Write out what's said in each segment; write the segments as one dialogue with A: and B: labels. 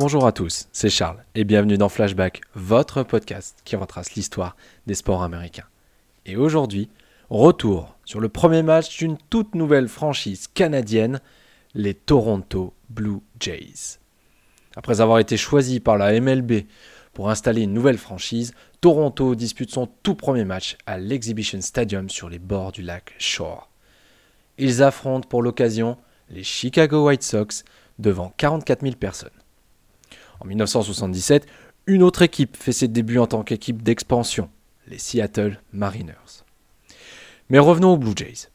A: Bonjour à tous, c'est Charles et bienvenue dans Flashback, votre podcast qui retrace l'histoire des sports américains. Et aujourd'hui, retour sur le premier match d'une toute nouvelle franchise canadienne, les Toronto Blue Jays. Après avoir été choisi par la MLB pour installer une nouvelle franchise, Toronto dispute son tout premier match à l'Exhibition Stadium sur les bords du lac Shore. Ils affrontent pour l'occasion les Chicago White Sox devant 44 000 personnes. En 1977, une autre équipe fait ses débuts en tant qu'équipe d'expansion, les Seattle Mariners. Mais revenons aux Blue Jays.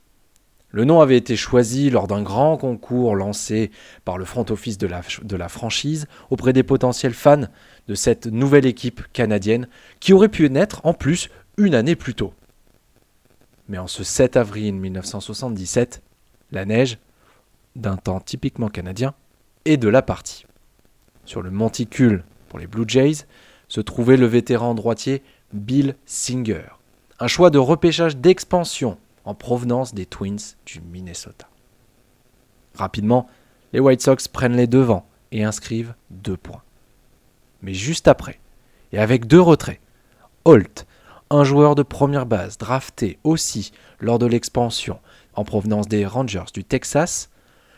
A: Le nom avait été choisi lors d'un grand concours lancé par le front office de la, franchise auprès des potentiels fans de cette nouvelle équipe canadienne qui aurait pu naître en plus une année plus tôt. Mais en ce 7 avril 1977, la neige, d'un temps typiquement canadien, est de la partie. Sur le monticule pour les Blue Jays se trouvait le vétéran droitier Bill Singer, un choix de repêchage d'expansion en provenance des Twins du Minnesota. Rapidement, les White Sox prennent les devants et inscrivent deux points. Mais juste après, et avec deux retraits, Holt, un joueur de première base drafté aussi lors de l'expansion en provenance des Rangers du Texas,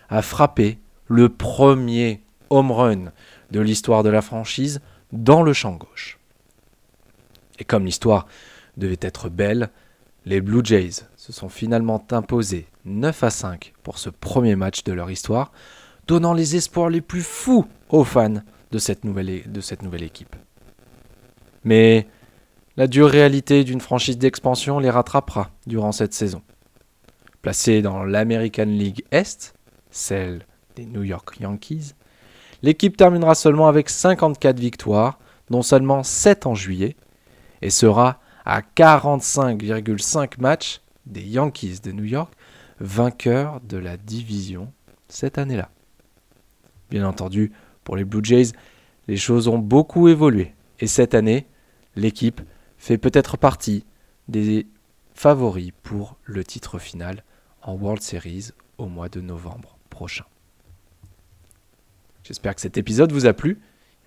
A: a frappé le premier home run de l'histoire de la franchise dans le champ gauche. Et comme l'histoire devait être belle, les Blue Jays se sont finalement imposés 9 à 5 pour ce premier match de leur histoire, donnant les espoirs les plus fous aux fans de cette nouvelle, équipe. Mais la dure réalité d'une franchise d'expansion les rattrapera durant cette saison. Placée dans l'American League Est, celle des New York Yankees, L'équipe terminera seulement avec 54 victoires, dont seulement 7 en juillet, et sera à 45,5 matchs des Yankees de New York, vainqueurs de la division cette année-là. Bien entendu, pour les Blue Jays, les choses ont beaucoup évolué, et cette année, l'équipe fait peut-être partie des favoris pour le titre final en World Series au mois de novembre prochain. J'espère que cet épisode vous a plu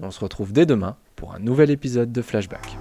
A: on se retrouve dès demain pour un nouvel épisode de Flashback.